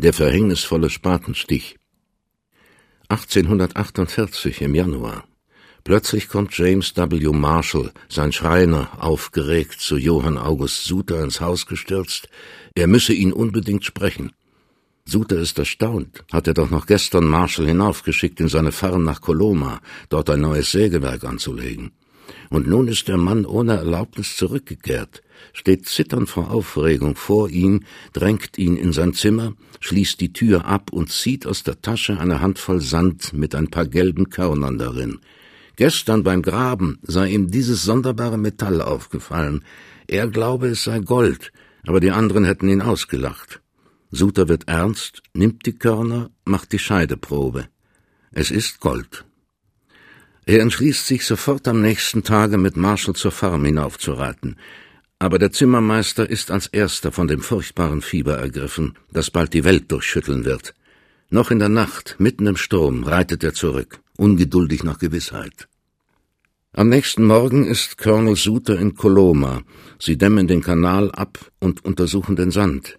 Der verhängnisvolle Spatenstich. 1848 im Januar. Plötzlich kommt James W. Marshall, sein Schreiner, aufgeregt zu Johann August Suter ins Haus gestürzt. Er müsse ihn unbedingt sprechen. Suter ist erstaunt. Hat er doch noch gestern Marshall hinaufgeschickt in seine Farm nach Coloma, dort ein neues Sägewerk anzulegen. Und nun ist der Mann ohne Erlaubnis zurückgekehrt, steht zitternd vor Aufregung vor ihm, drängt ihn in sein Zimmer, schließt die Tür ab und zieht aus der Tasche eine Handvoll Sand mit ein paar gelben Körnern darin. Gestern beim Graben sei ihm dieses sonderbare Metall aufgefallen. Er glaube, es sei Gold, aber die anderen hätten ihn ausgelacht. Suter wird ernst, nimmt die Körner, macht die Scheideprobe. Es ist Gold. Er entschließt sich sofort am nächsten Tage mit Marshall zur Farm hinaufzureiten. Aber der Zimmermeister ist als erster von dem furchtbaren Fieber ergriffen, das bald die Welt durchschütteln wird. Noch in der Nacht, mitten im Sturm, reitet er zurück ungeduldig nach Gewissheit. Am nächsten Morgen ist Colonel Suter in Coloma. Sie dämmen den Kanal ab und untersuchen den Sand.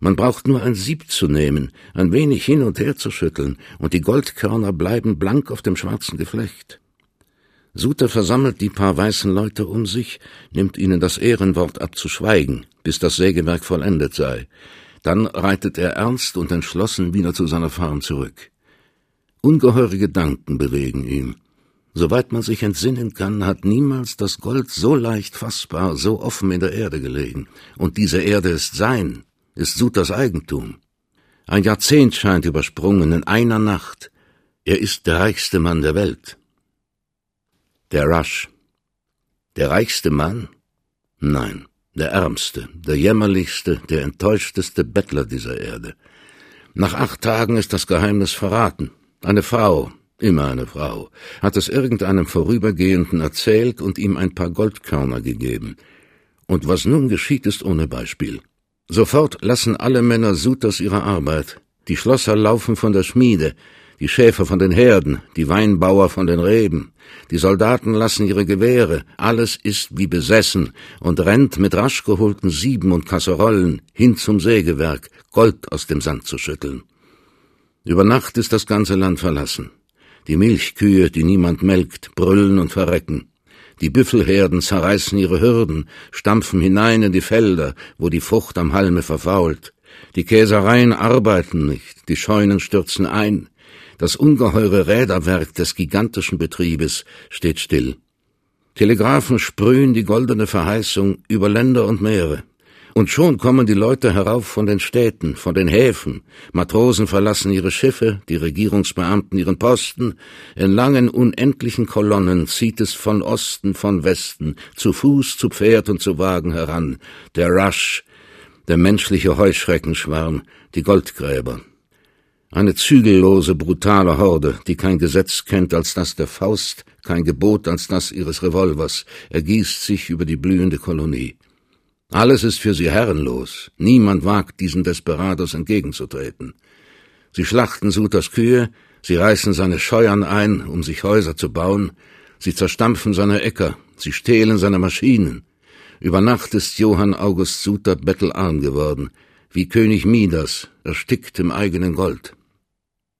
Man braucht nur ein Sieb zu nehmen, ein wenig hin und her zu schütteln, und die Goldkörner bleiben blank auf dem schwarzen Geflecht. Suter versammelt die paar weißen Leute um sich, nimmt ihnen das Ehrenwort ab zu schweigen, bis das Sägewerk vollendet sei. Dann reitet er ernst und entschlossen wieder zu seiner Farm zurück. Ungeheure Gedanken bewegen ihn. Soweit man sich entsinnen kann, hat niemals das Gold so leicht fassbar, so offen in der Erde gelegen. Und diese Erde ist sein, ist Sutas Eigentum. Ein Jahrzehnt scheint übersprungen in einer Nacht. Er ist der reichste Mann der Welt. Der Rush. Der reichste Mann? Nein, der ärmste, der jämmerlichste, der enttäuschteste Bettler dieser Erde. Nach acht Tagen ist das Geheimnis verraten. Eine Frau, immer eine Frau, hat es irgendeinem Vorübergehenden erzählt und ihm ein paar Goldkörner gegeben. Und was nun geschieht, ist ohne Beispiel. Sofort lassen alle Männer Sutas ihre Arbeit. Die Schlosser laufen von der Schmiede, die Schäfer von den Herden, die Weinbauer von den Reben. Die Soldaten lassen ihre Gewehre, alles ist wie besessen und rennt mit rasch geholten Sieben und Kasserollen hin zum Sägewerk, Gold aus dem Sand zu schütteln. Über Nacht ist das ganze Land verlassen. Die Milchkühe, die niemand melkt, brüllen und verrecken. Die Büffelherden zerreißen ihre Hürden, stampfen hinein in die Felder, wo die Frucht am Halme verfault. Die Käsereien arbeiten nicht, die Scheunen stürzen ein. Das ungeheure Räderwerk des gigantischen Betriebes steht still. Telegraphen sprühen die goldene Verheißung über Länder und Meere. Und schon kommen die Leute herauf von den Städten, von den Häfen, Matrosen verlassen ihre Schiffe, die Regierungsbeamten ihren Posten, in langen unendlichen Kolonnen zieht es von Osten, von Westen, zu Fuß, zu Pferd und zu Wagen heran, der Rush, der menschliche Heuschreckenschwarm, die Goldgräber. Eine zügellose, brutale Horde, die kein Gesetz kennt als das der Faust, kein Gebot als das ihres Revolvers, ergießt sich über die blühende Kolonie. Alles ist für sie herrenlos. Niemand wagt, diesen Desperados entgegenzutreten. Sie schlachten Sutas Kühe, sie reißen seine Scheuern ein, um sich Häuser zu bauen, sie zerstampfen seine Äcker, sie stehlen seine Maschinen. Über Nacht ist Johann August Suter bettelarm geworden, wie König Midas, erstickt im eigenen Gold.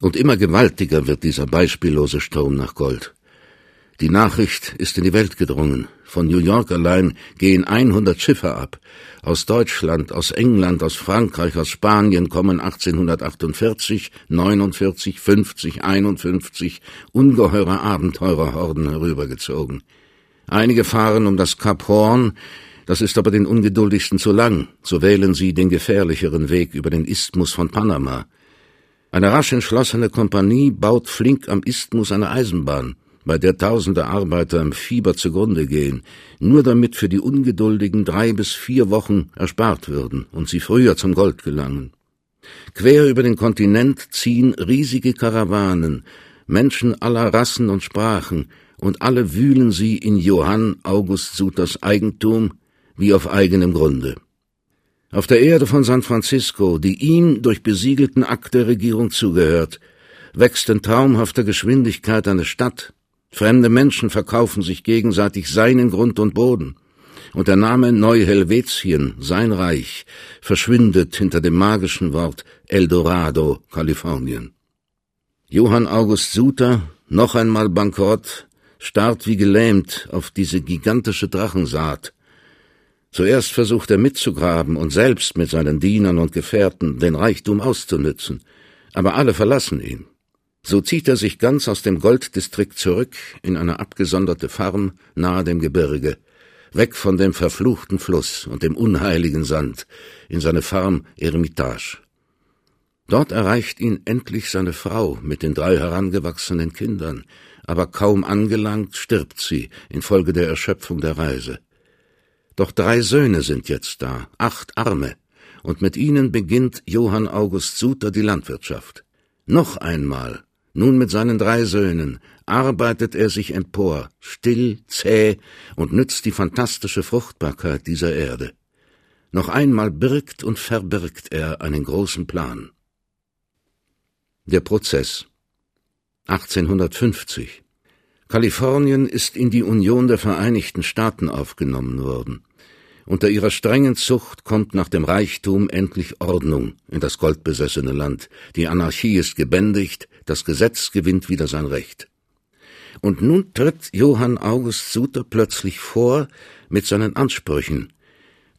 Und immer gewaltiger wird dieser beispiellose Sturm nach Gold. Die Nachricht ist in die Welt gedrungen. Von New York allein gehen 100 Schiffe ab. Aus Deutschland, aus England, aus Frankreich, aus Spanien kommen 1848, 49, 50, 51 ungeheure Abenteurerhorden herübergezogen. Einige fahren um das Kap Horn, das ist aber den Ungeduldigsten zu lang, so wählen sie den gefährlicheren Weg über den Isthmus von Panama. Eine rasch entschlossene Kompanie baut flink am Isthmus eine Eisenbahn bei der tausende Arbeiter im Fieber zugrunde gehen, nur damit für die Ungeduldigen drei bis vier Wochen erspart würden und sie früher zum Gold gelangen. Quer über den Kontinent ziehen riesige Karawanen, Menschen aller Rassen und Sprachen, und alle wühlen sie in Johann August Suters Eigentum wie auf eigenem Grunde. Auf der Erde von San Francisco, die ihm durch besiegelten Akt der Regierung zugehört, wächst in traumhafter Geschwindigkeit eine Stadt, Fremde Menschen verkaufen sich gegenseitig seinen Grund und Boden. und der Name Neu-Helvetien, sein Reich, verschwindet hinter dem magischen Wort Eldorado, Kalifornien. Johann August Suter, noch einmal bankrott, starrt wie gelähmt auf diese gigantische Drachensaat. Zuerst versucht er mitzugraben und selbst mit seinen Dienern und Gefährten den Reichtum auszunützen, aber alle verlassen ihn. So zieht er sich ganz aus dem Golddistrikt zurück in eine abgesonderte Farm nahe dem Gebirge, weg von dem verfluchten Fluss und dem unheiligen Sand, in seine Farm Eremitage. Dort erreicht ihn endlich seine Frau mit den drei herangewachsenen Kindern, aber kaum angelangt stirbt sie infolge der Erschöpfung der Reise. Doch drei Söhne sind jetzt da, acht Arme, und mit ihnen beginnt Johann August Suter die Landwirtschaft. Noch einmal, nun mit seinen drei Söhnen, arbeitet er sich empor, still, zäh und nützt die fantastische Fruchtbarkeit dieser Erde. Noch einmal birgt und verbirgt er einen großen Plan. Der Prozess 1850 Kalifornien ist in die Union der Vereinigten Staaten aufgenommen worden. Unter ihrer strengen Zucht kommt nach dem Reichtum endlich Ordnung in das goldbesessene Land. Die Anarchie ist gebändigt, das Gesetz gewinnt wieder sein Recht. Und nun tritt Johann August Suter plötzlich vor mit seinen Ansprüchen.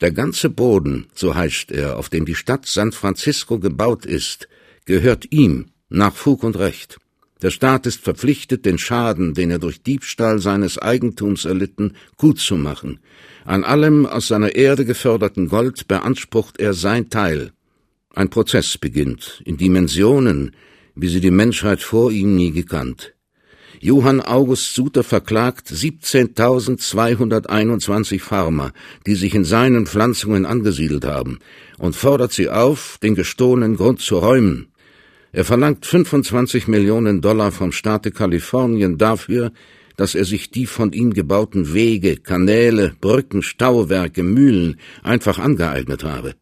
Der ganze Boden, so heißt er, auf dem die Stadt San Francisco gebaut ist, gehört ihm nach Fug und Recht. Der Staat ist verpflichtet, den Schaden, den er durch Diebstahl seines Eigentums erlitten, gutzumachen. An allem aus seiner Erde geförderten Gold beansprucht er sein Teil. Ein Prozess beginnt, in Dimensionen, wie sie die Menschheit vor ihm nie gekannt. Johann August Suter verklagt 17.221 Farmer, die sich in seinen Pflanzungen angesiedelt haben, und fordert sie auf, den gestohlenen Grund zu räumen. Er verlangt 25 Millionen Dollar vom Staate Kalifornien dafür, dass er sich die von ihm gebauten Wege, Kanäle, Brücken, Stauwerke, Mühlen einfach angeeignet habe.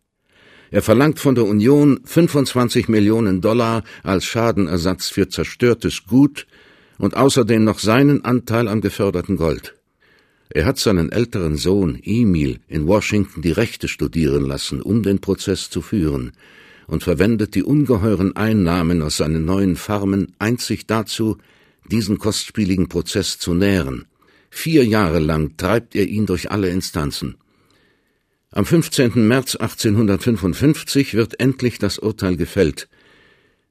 Er verlangt von der Union 25 Millionen Dollar als Schadenersatz für zerstörtes Gut und außerdem noch seinen Anteil am geförderten Gold. Er hat seinen älteren Sohn Emil in Washington die Rechte studieren lassen, um den Prozess zu führen, und verwendet die ungeheuren Einnahmen aus seinen neuen Farmen einzig dazu, diesen kostspieligen Prozess zu nähren. Vier Jahre lang treibt er ihn durch alle Instanzen. Am 15. März 1855 wird endlich das Urteil gefällt.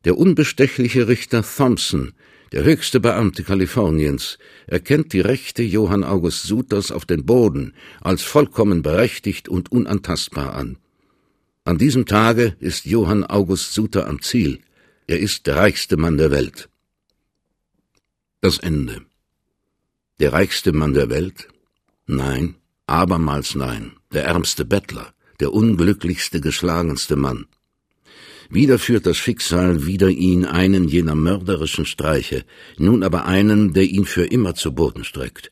Der unbestechliche Richter Thompson, der höchste Beamte Kaliforniens, erkennt die Rechte Johann August Suters auf den Boden als vollkommen berechtigt und unantastbar an. An diesem Tage ist Johann August Suter am Ziel. Er ist der reichste Mann der Welt. Das Ende. Der reichste Mann der Welt? Nein, abermals nein. Der ärmste Bettler, der unglücklichste, geschlagenste Mann. Wieder führt das Schicksal wieder ihn einen jener mörderischen Streiche, nun aber einen, der ihn für immer zu Boden streckt.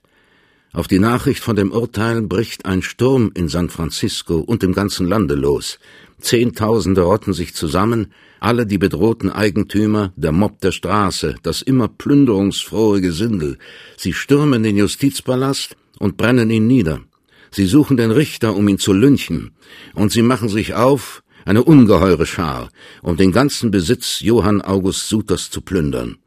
Auf die Nachricht von dem Urteil bricht ein Sturm in San Francisco und im ganzen Lande los. Zehntausende rotten sich zusammen, alle die bedrohten Eigentümer, der Mob der Straße, das immer plünderungsfrohe Gesindel. Sie stürmen den Justizpalast und brennen ihn nieder. Sie suchen den Richter, um ihn zu lynchen, und sie machen sich auf, eine ungeheure Schar, um den ganzen Besitz Johann August Suters zu plündern.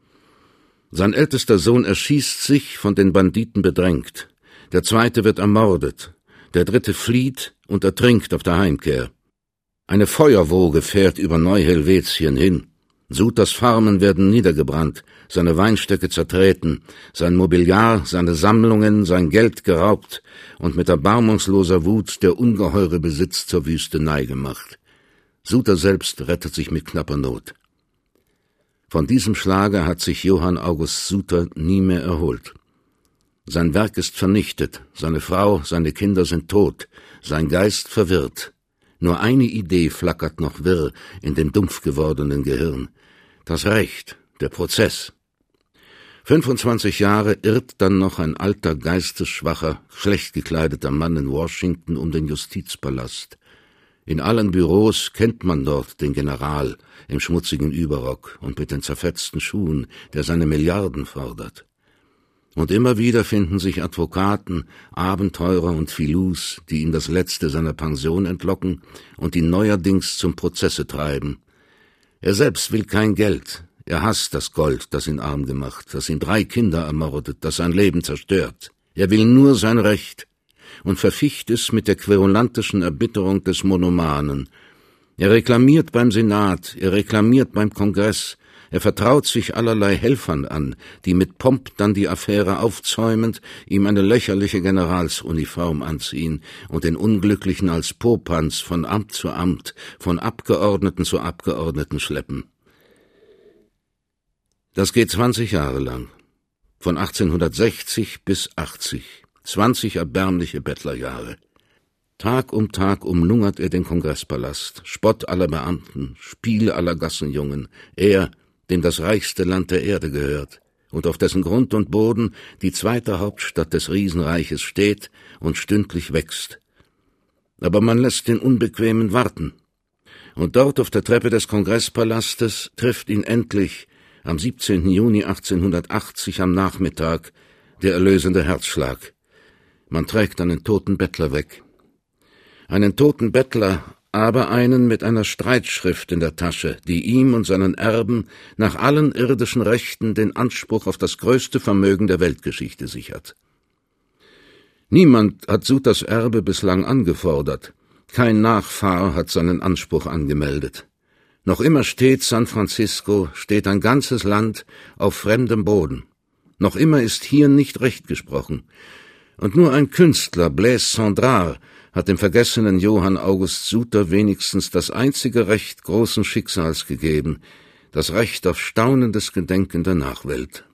Sein ältester Sohn erschießt sich, von den Banditen bedrängt. Der zweite wird ermordet. Der dritte flieht und ertrinkt auf der Heimkehr. Eine Feuerwoge fährt über Neu-Helvetien hin. Suters Farmen werden niedergebrannt, seine Weinstöcke zertreten, sein Mobiliar, seine Sammlungen, sein Geld geraubt und mit erbarmungsloser Wut der ungeheure Besitz zur Wüstenei gemacht. Suter selbst rettet sich mit knapper Not. Von diesem Schlage hat sich Johann August Suter nie mehr erholt. Sein Werk ist vernichtet, seine Frau, seine Kinder sind tot, sein Geist verwirrt. Nur eine Idee flackert noch wirr in dem dumpf gewordenen Gehirn. Das Recht, der Prozess. 25 Jahre irrt dann noch ein alter, geistesschwacher, schlecht gekleideter Mann in Washington um den Justizpalast. In allen Büros kennt man dort den General im schmutzigen Überrock und mit den zerfetzten Schuhen, der seine Milliarden fordert. Und immer wieder finden sich Advokaten, Abenteurer und Filous, die ihm das Letzte seiner Pension entlocken und ihn neuerdings zum Prozesse treiben. Er selbst will kein Geld. Er hasst das Gold, das ihn arm gemacht, das ihm drei Kinder ermordet, das sein Leben zerstört. Er will nur sein Recht und verficht es mit der querulantischen Erbitterung des Monomanen. Er reklamiert beim Senat, er reklamiert beim Kongress, er vertraut sich allerlei Helfern an, die mit Pomp dann die Affäre aufzäumend ihm eine lächerliche Generalsuniform anziehen und den Unglücklichen als Popanz von Amt zu Amt, von Abgeordneten zu Abgeordneten schleppen. Das geht zwanzig Jahre lang. Von 1860 bis 80. Zwanzig erbärmliche Bettlerjahre. Tag um Tag umlungert er den Kongresspalast, Spott aller Beamten, Spiel aller Gassenjungen, er, dem das reichste Land der Erde gehört und auf dessen Grund und Boden die zweite Hauptstadt des Riesenreiches steht und stündlich wächst. Aber man lässt den Unbequemen warten. Und dort auf der Treppe des Kongresspalastes trifft ihn endlich am 17. Juni 1880 am Nachmittag der erlösende Herzschlag. Man trägt einen toten Bettler weg. Einen toten Bettler aber einen mit einer Streitschrift in der Tasche, die ihm und seinen Erben nach allen irdischen Rechten den Anspruch auf das größte Vermögen der Weltgeschichte sichert. Niemand hat Sutas Erbe bislang angefordert, kein Nachfahr hat seinen Anspruch angemeldet. Noch immer steht San Francisco, steht ein ganzes Land auf fremdem Boden. Noch immer ist hier nicht Recht gesprochen. Und nur ein Künstler, Blaise Sandrard, hat dem vergessenen Johann August Suter wenigstens das einzige Recht großen Schicksals gegeben, das Recht auf staunendes Gedenken der Nachwelt.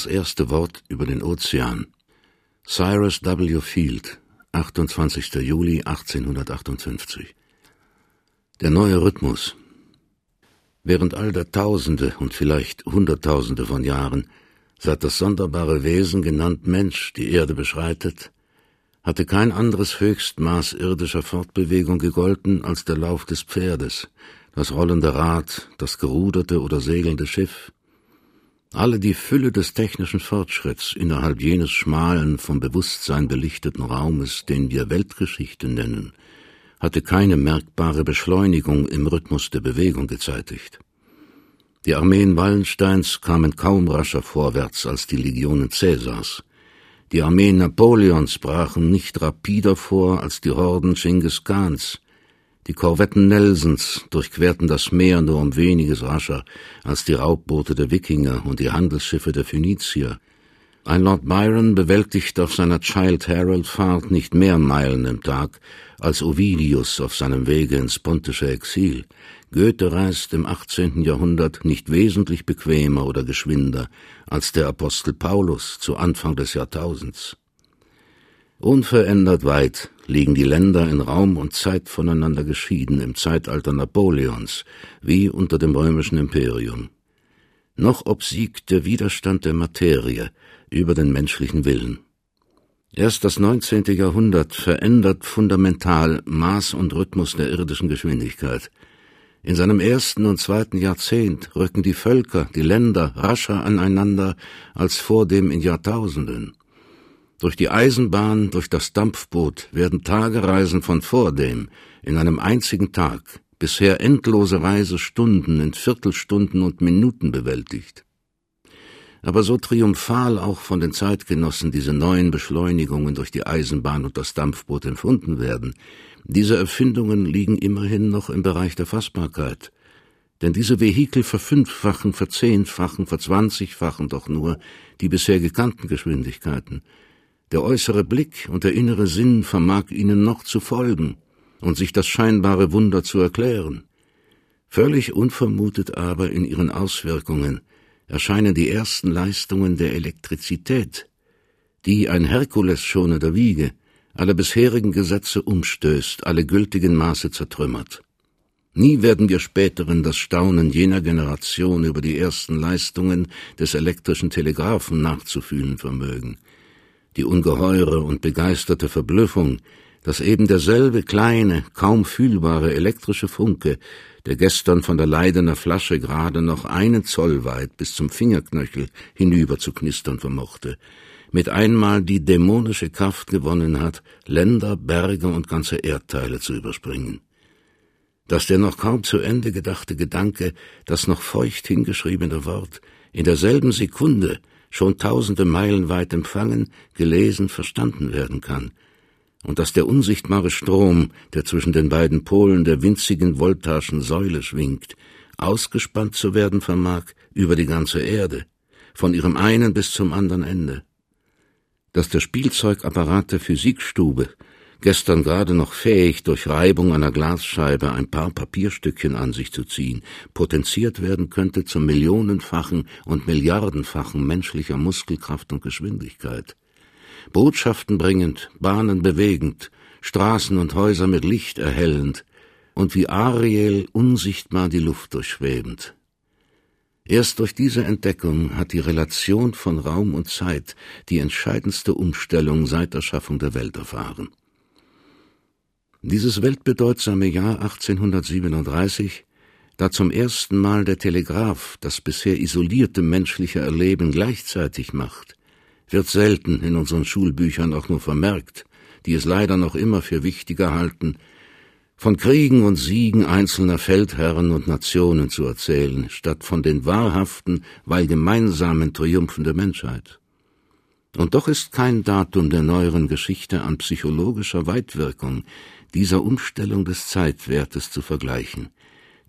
Das erste Wort über den Ozean. Cyrus W. Field, 28. Juli 1858. Der neue Rhythmus. Während all der Tausende und vielleicht Hunderttausende von Jahren, seit das sonderbare Wesen genannt Mensch die Erde beschreitet, hatte kein anderes Höchstmaß irdischer Fortbewegung gegolten als der Lauf des Pferdes, das rollende Rad, das geruderte oder segelnde Schiff, alle die Fülle des technischen Fortschritts innerhalb jenes schmalen, vom Bewusstsein belichteten Raumes, den wir Weltgeschichte nennen, hatte keine merkbare Beschleunigung im Rhythmus der Bewegung gezeitigt. Die Armeen Wallensteins kamen kaum rascher vorwärts als die Legionen Cäsars. Die Armeen Napoleons brachen nicht rapider vor als die Horden Genghis Khans, die Korvetten Nelsons durchquerten das Meer nur um weniges rascher als die Raubboote der Wikinger und die Handelsschiffe der Phönizier. Ein Lord Byron bewältigt auf seiner Child Herald Fahrt nicht mehr Meilen im Tag als Ovidius auf seinem Wege ins pontische Exil. Goethe reist im 18. Jahrhundert nicht wesentlich bequemer oder geschwinder als der Apostel Paulus zu Anfang des Jahrtausends. Unverändert weit liegen die Länder in Raum und Zeit voneinander geschieden im Zeitalter Napoleons wie unter dem römischen Imperium. Noch obsiegt der Widerstand der Materie über den menschlichen Willen. Erst das 19. Jahrhundert verändert fundamental Maß und Rhythmus der irdischen Geschwindigkeit. In seinem ersten und zweiten Jahrzehnt rücken die Völker, die Länder rascher aneinander als vor dem in Jahrtausenden. Durch die Eisenbahn, durch das Dampfboot werden Tagereisen von vordem in einem einzigen Tag, bisher endlose Reisestunden in Viertelstunden und Minuten bewältigt. aber so triumphal auch von den Zeitgenossen diese neuen Beschleunigungen durch die Eisenbahn und das Dampfboot empfunden werden, diese Erfindungen liegen immerhin noch im Bereich der Fassbarkeit. Denn diese Vehikel verfünffachen, verzehnfachen, verzwanzigfachen doch nur die bisher gekannten Geschwindigkeiten. Der äußere Blick und der innere Sinn vermag ihnen noch zu folgen und sich das scheinbare Wunder zu erklären. Völlig unvermutet aber in ihren Auswirkungen erscheinen die ersten Leistungen der Elektrizität, die ein Herkules schon in der Wiege alle bisherigen Gesetze umstößt, alle gültigen Maße zertrümmert. Nie werden wir späteren das Staunen jener Generation über die ersten Leistungen des elektrischen Telegraphen nachzufühlen vermögen. Die ungeheure und begeisterte Verblüffung, dass eben derselbe kleine, kaum fühlbare elektrische Funke, der gestern von der Leidener Flasche gerade noch einen Zoll weit bis zum Fingerknöchel hinüber zu knistern vermochte, mit einmal die dämonische Kraft gewonnen hat, Länder, Berge und ganze Erdteile zu überspringen. Dass der noch kaum zu Ende gedachte Gedanke, das noch feucht hingeschriebene Wort, in derselben Sekunde schon tausende Meilen weit empfangen, gelesen, verstanden werden kann, und dass der unsichtbare Strom, der zwischen den beiden Polen der winzigen voltaschen Säule schwingt, ausgespannt zu werden vermag über die ganze Erde, von ihrem einen bis zum anderen Ende. Dass der Spielzeugapparat der Physikstube gestern gerade noch fähig, durch Reibung einer Glasscheibe ein paar Papierstückchen an sich zu ziehen, potenziert werden könnte zum millionenfachen und milliardenfachen menschlicher Muskelkraft und Geschwindigkeit. Botschaften bringend, Bahnen bewegend, Straßen und Häuser mit Licht erhellend und wie Ariel unsichtbar die Luft durchschwebend. Erst durch diese Entdeckung hat die Relation von Raum und Zeit die entscheidendste Umstellung seit der Schaffung der Welt erfahren. Dieses weltbedeutsame Jahr 1837, da zum ersten Mal der Telegraph das bisher isolierte menschliche Erleben gleichzeitig macht, wird selten in unseren Schulbüchern auch nur vermerkt, die es leider noch immer für wichtiger halten, von Kriegen und Siegen einzelner Feldherren und Nationen zu erzählen, statt von den wahrhaften, weil gemeinsamen Triumphen der Menschheit. Und doch ist kein Datum der neueren Geschichte an psychologischer Weitwirkung dieser Umstellung des Zeitwertes zu vergleichen.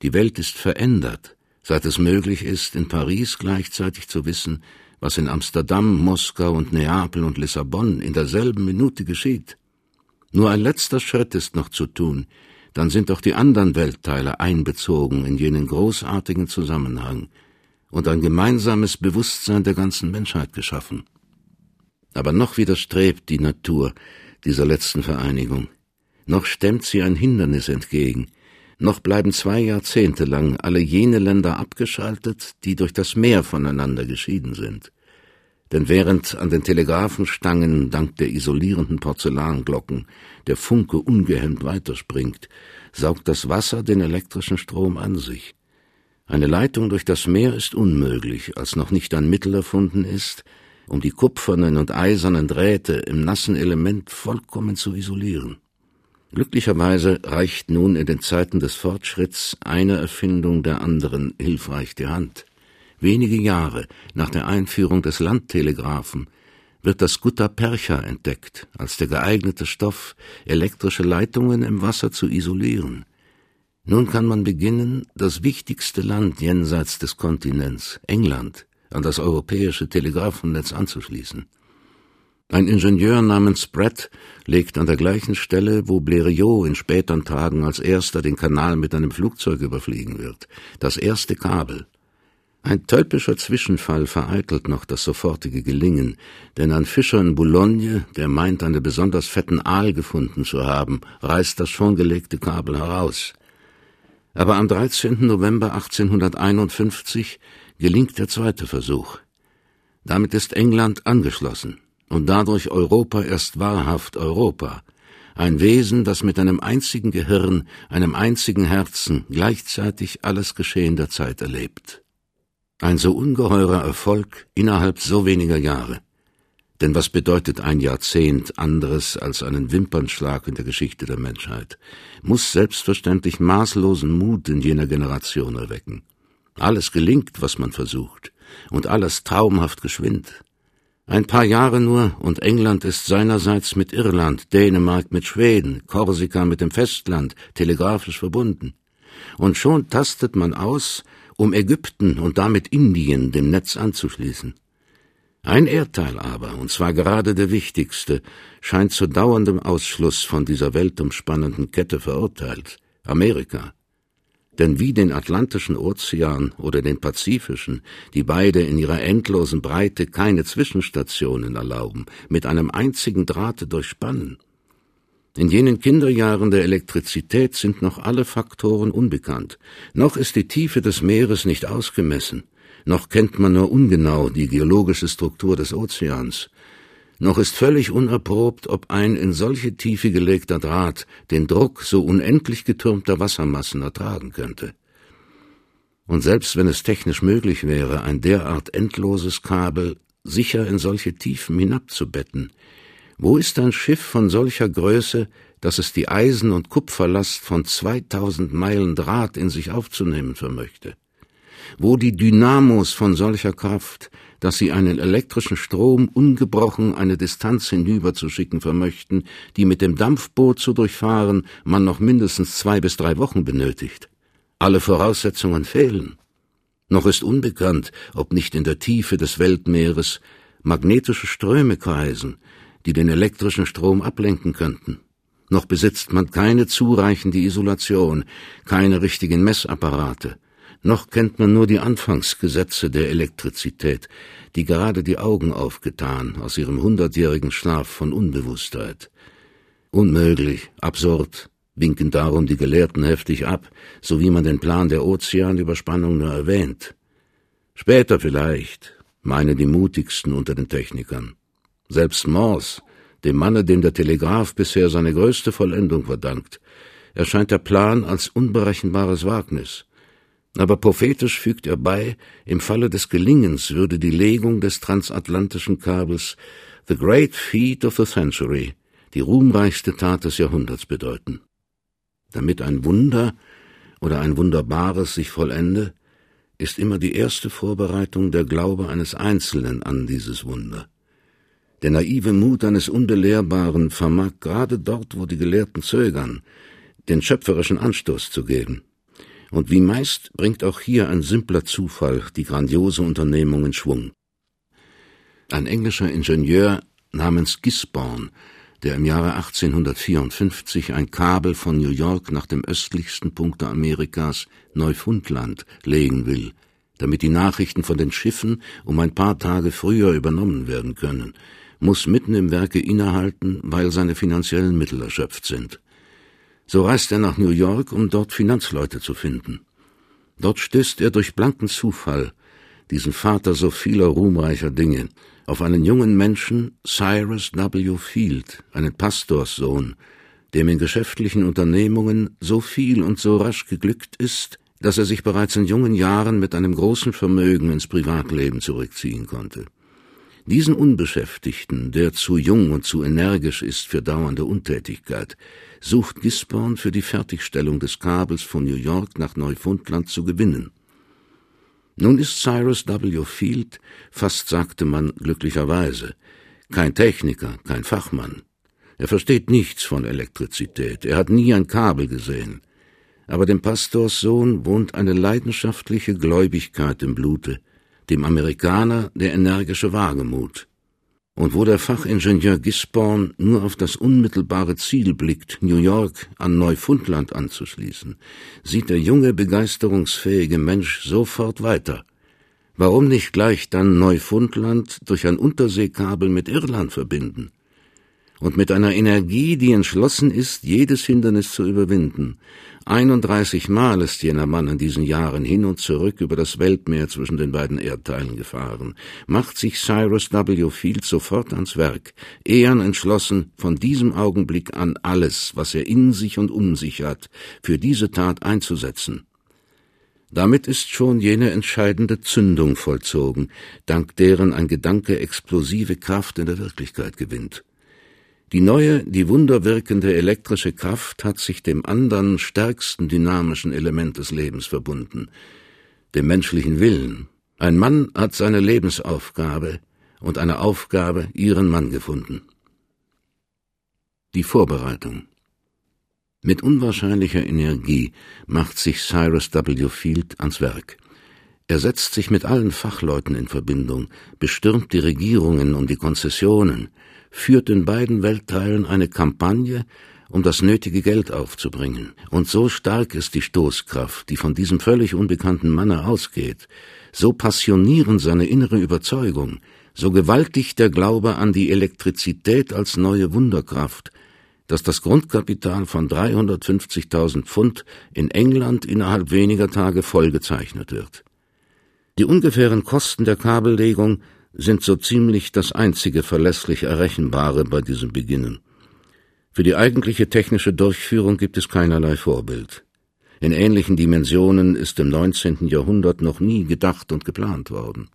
Die Welt ist verändert, seit es möglich ist, in Paris gleichzeitig zu wissen, was in Amsterdam, Moskau und Neapel und Lissabon in derselben Minute geschieht. Nur ein letzter Schritt ist noch zu tun, dann sind auch die anderen Weltteile einbezogen in jenen großartigen Zusammenhang und ein gemeinsames Bewusstsein der ganzen Menschheit geschaffen. Aber noch widerstrebt die Natur dieser letzten Vereinigung noch stemmt sie ein Hindernis entgegen, noch bleiben zwei Jahrzehnte lang alle jene Länder abgeschaltet, die durch das Meer voneinander geschieden sind. Denn während an den Telegraphenstangen dank der isolierenden Porzellanglocken der Funke ungehemmt weiterspringt, saugt das Wasser den elektrischen Strom an sich. Eine Leitung durch das Meer ist unmöglich, als noch nicht ein Mittel erfunden ist, um die kupfernen und eisernen Drähte im nassen Element vollkommen zu isolieren. Glücklicherweise reicht nun in den Zeiten des Fortschritts eine Erfindung der anderen hilfreich die Hand. Wenige Jahre nach der Einführung des Landtelegraphen wird das Gutta Percha entdeckt, als der geeignete Stoff, elektrische Leitungen im Wasser zu isolieren. Nun kann man beginnen, das wichtigste Land jenseits des Kontinents, England, an das europäische Telegrafennetz anzuschließen. Ein Ingenieur namens Brett legt an der gleichen Stelle, wo Blériot in späteren Tagen als erster den Kanal mit einem Flugzeug überfliegen wird, das erste Kabel. Ein tölpischer Zwischenfall vereitelt noch das sofortige Gelingen, denn ein Fischer in Boulogne, der meint, einen besonders fetten Aal gefunden zu haben, reißt das schon gelegte Kabel heraus. Aber am 13. November 1851 gelingt der zweite Versuch. Damit ist England angeschlossen und dadurch Europa erst wahrhaft Europa, ein Wesen, das mit einem einzigen Gehirn, einem einzigen Herzen gleichzeitig alles Geschehen der Zeit erlebt. Ein so ungeheurer Erfolg innerhalb so weniger Jahre. Denn was bedeutet ein Jahrzehnt anderes als einen Wimpernschlag in der Geschichte der Menschheit, muss selbstverständlich maßlosen Mut in jener Generation erwecken. Alles gelingt, was man versucht, und alles traumhaft geschwind. Ein paar Jahre nur, und England ist seinerseits mit Irland, Dänemark mit Schweden, Korsika mit dem Festland telegrafisch verbunden. Und schon tastet man aus, um Ägypten und damit Indien dem Netz anzuschließen. Ein Erdteil aber, und zwar gerade der wichtigste, scheint zu dauerndem Ausschluss von dieser weltumspannenden Kette verurteilt Amerika. Denn wie den Atlantischen Ozean oder den Pazifischen, die beide in ihrer endlosen Breite keine Zwischenstationen erlauben, mit einem einzigen Drahte durchspannen. In jenen Kinderjahren der Elektrizität sind noch alle Faktoren unbekannt, noch ist die Tiefe des Meeres nicht ausgemessen, noch kennt man nur ungenau die geologische Struktur des Ozeans, noch ist völlig unerprobt, ob ein in solche Tiefe gelegter Draht den Druck so unendlich getürmter Wassermassen ertragen könnte. Und selbst wenn es technisch möglich wäre, ein derart endloses Kabel sicher in solche Tiefen hinabzubetten, wo ist ein Schiff von solcher Größe, dass es die Eisen- und Kupferlast von 2000 Meilen Draht in sich aufzunehmen vermöchte? Wo die Dynamos von solcher Kraft, dass sie einen elektrischen Strom ungebrochen eine Distanz hinüberzuschicken vermöchten, die mit dem Dampfboot zu durchfahren man noch mindestens zwei bis drei Wochen benötigt. Alle Voraussetzungen fehlen. Noch ist unbekannt, ob nicht in der Tiefe des Weltmeeres magnetische Ströme kreisen, die den elektrischen Strom ablenken könnten. Noch besitzt man keine zureichende Isolation, keine richtigen Messapparate, noch kennt man nur die Anfangsgesetze der Elektrizität, die gerade die Augen aufgetan aus ihrem hundertjährigen Schlaf von Unbewusstheit. Unmöglich, absurd, winken darum die Gelehrten heftig ab, so wie man den Plan der Ozeanüberspannung nur erwähnt. Später vielleicht, meinen die mutigsten unter den Technikern. Selbst Morse, dem Manne, dem der Telegraph bisher seine größte Vollendung verdankt, erscheint der Plan als unberechenbares Wagnis. Aber prophetisch fügt er bei, im Falle des Gelingens würde die Legung des transatlantischen Kabels The Great Feat of the Century, die ruhmreichste Tat des Jahrhunderts bedeuten. Damit ein Wunder oder ein Wunderbares sich vollende, ist immer die erste Vorbereitung der Glaube eines Einzelnen an dieses Wunder. Der naive Mut eines Unbelehrbaren vermag gerade dort, wo die Gelehrten zögern, den schöpferischen Anstoß zu geben. Und wie meist bringt auch hier ein simpler Zufall die grandiose Unternehmung in Schwung. Ein englischer Ingenieur namens Gisborne, der im Jahre 1854 ein Kabel von New York nach dem östlichsten Punkte Amerikas, Neufundland, legen will, damit die Nachrichten von den Schiffen um ein paar Tage früher übernommen werden können, muss mitten im Werke innehalten, weil seine finanziellen Mittel erschöpft sind. So reist er nach New York, um dort Finanzleute zu finden. Dort stößt er durch blanken Zufall, diesen Vater so vieler ruhmreicher Dinge, auf einen jungen Menschen, Cyrus W. Field, einen Pastorssohn, dem in geschäftlichen Unternehmungen so viel und so rasch geglückt ist, dass er sich bereits in jungen Jahren mit einem großen Vermögen ins Privatleben zurückziehen konnte. Diesen Unbeschäftigten, der zu jung und zu energisch ist für dauernde Untätigkeit, sucht Gisborne für die Fertigstellung des Kabels von New York nach Neufundland zu gewinnen. Nun ist Cyrus W. Field, fast sagte man glücklicherweise, kein Techniker, kein Fachmann. Er versteht nichts von Elektrizität, er hat nie ein Kabel gesehen. Aber dem Pastorssohn wohnt eine leidenschaftliche Gläubigkeit im Blute, dem Amerikaner der energische Wagemut. Und wo der Fachingenieur Gisborne nur auf das unmittelbare Ziel blickt, New York an Neufundland anzuschließen, sieht der junge, begeisterungsfähige Mensch sofort weiter. Warum nicht gleich dann Neufundland durch ein Unterseekabel mit Irland verbinden? Und mit einer Energie, die entschlossen ist, jedes Hindernis zu überwinden, 31 Mal ist jener Mann in diesen Jahren hin und zurück über das Weltmeer zwischen den beiden Erdteilen gefahren, macht sich Cyrus W. Field sofort ans Werk, ehern entschlossen, von diesem Augenblick an alles, was er in sich und um sich hat, für diese Tat einzusetzen. Damit ist schon jene entscheidende Zündung vollzogen, dank deren ein Gedanke explosive Kraft in der Wirklichkeit gewinnt. Die neue, die wunderwirkende elektrische Kraft hat sich dem anderen stärksten dynamischen Element des Lebens verbunden, dem menschlichen Willen. Ein Mann hat seine Lebensaufgabe und eine Aufgabe ihren Mann gefunden. Die Vorbereitung. Mit unwahrscheinlicher Energie macht sich Cyrus W. Field ans Werk. Er setzt sich mit allen Fachleuten in Verbindung, bestürmt die Regierungen um die Konzessionen, führt in beiden Weltteilen eine Kampagne, um das nötige Geld aufzubringen. Und so stark ist die Stoßkraft, die von diesem völlig unbekannten Manne ausgeht, so passionierend seine innere Überzeugung, so gewaltig der Glaube an die Elektrizität als neue Wunderkraft, dass das Grundkapital von 350.000 Pfund in England innerhalb weniger Tage vollgezeichnet wird. Die ungefähren Kosten der Kabellegung sind so ziemlich das einzige verlässlich Errechenbare bei diesem Beginnen. Für die eigentliche technische Durchführung gibt es keinerlei Vorbild. In ähnlichen Dimensionen ist im 19. Jahrhundert noch nie gedacht und geplant worden.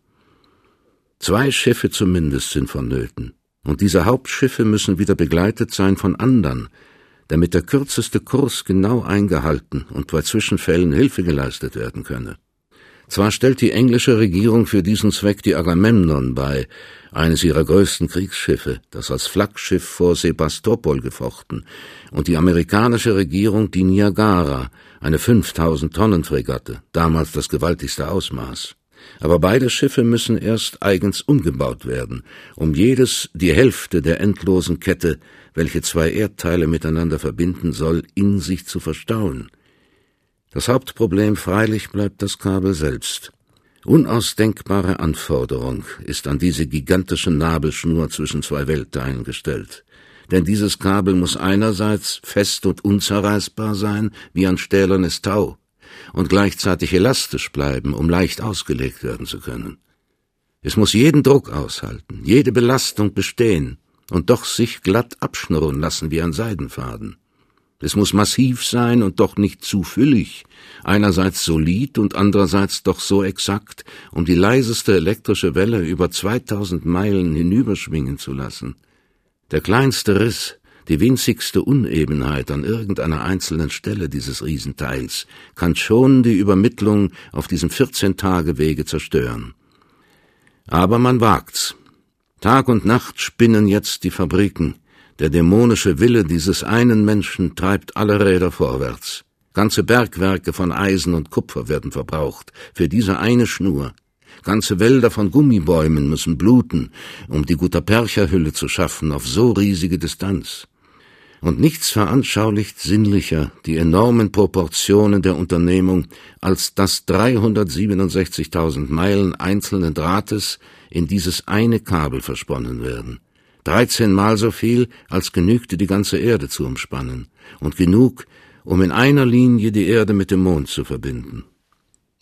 Zwei Schiffe zumindest sind vonnöten, und diese Hauptschiffe müssen wieder begleitet sein von anderen, damit der kürzeste Kurs genau eingehalten und bei Zwischenfällen Hilfe geleistet werden könne. Zwar stellt die englische Regierung für diesen Zweck die Agamemnon bei, eines ihrer größten Kriegsschiffe, das als Flaggschiff vor Sebastopol gefochten, und die amerikanische Regierung die Niagara, eine 5000 Tonnen Fregatte, damals das gewaltigste Ausmaß. Aber beide Schiffe müssen erst eigens umgebaut werden, um jedes die Hälfte der endlosen Kette, welche zwei Erdteile miteinander verbinden soll, in sich zu verstauen. Das Hauptproblem freilich bleibt das Kabel selbst. Unausdenkbare Anforderung ist an diese gigantische Nabelschnur zwischen zwei Weltteilen gestellt. Denn dieses Kabel muss einerseits fest und unzerreißbar sein, wie ein stählernes Tau, und gleichzeitig elastisch bleiben, um leicht ausgelegt werden zu können. Es muss jeden Druck aushalten, jede Belastung bestehen und doch sich glatt abschnurren lassen wie ein Seidenfaden. Es muss massiv sein und doch nicht zu füllig, einerseits solid und andererseits doch so exakt, um die leiseste elektrische Welle über 2000 Meilen hinüberschwingen zu lassen. Der kleinste Riss, die winzigste Unebenheit an irgendeiner einzelnen Stelle dieses Riesenteils kann schon die Übermittlung auf diesem 14-Tage-Wege zerstören. Aber man wagt's. Tag und Nacht spinnen jetzt die Fabriken, der dämonische Wille dieses einen Menschen treibt alle Räder vorwärts. Ganze Bergwerke von Eisen und Kupfer werden verbraucht, für diese eine Schnur. Ganze Wälder von Gummibäumen müssen bluten, um die Gutapercha-Hülle zu schaffen auf so riesige Distanz. Und nichts veranschaulicht sinnlicher die enormen Proportionen der Unternehmung als das 367.000 Meilen einzelnen Drahtes in dieses eine Kabel versponnen werden dreizehnmal so viel, als genügte die ganze Erde zu umspannen, und genug, um in einer Linie die Erde mit dem Mond zu verbinden.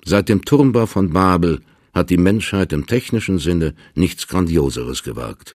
Seit dem Turmbau von Babel hat die Menschheit im technischen Sinne nichts Grandioseres gewagt.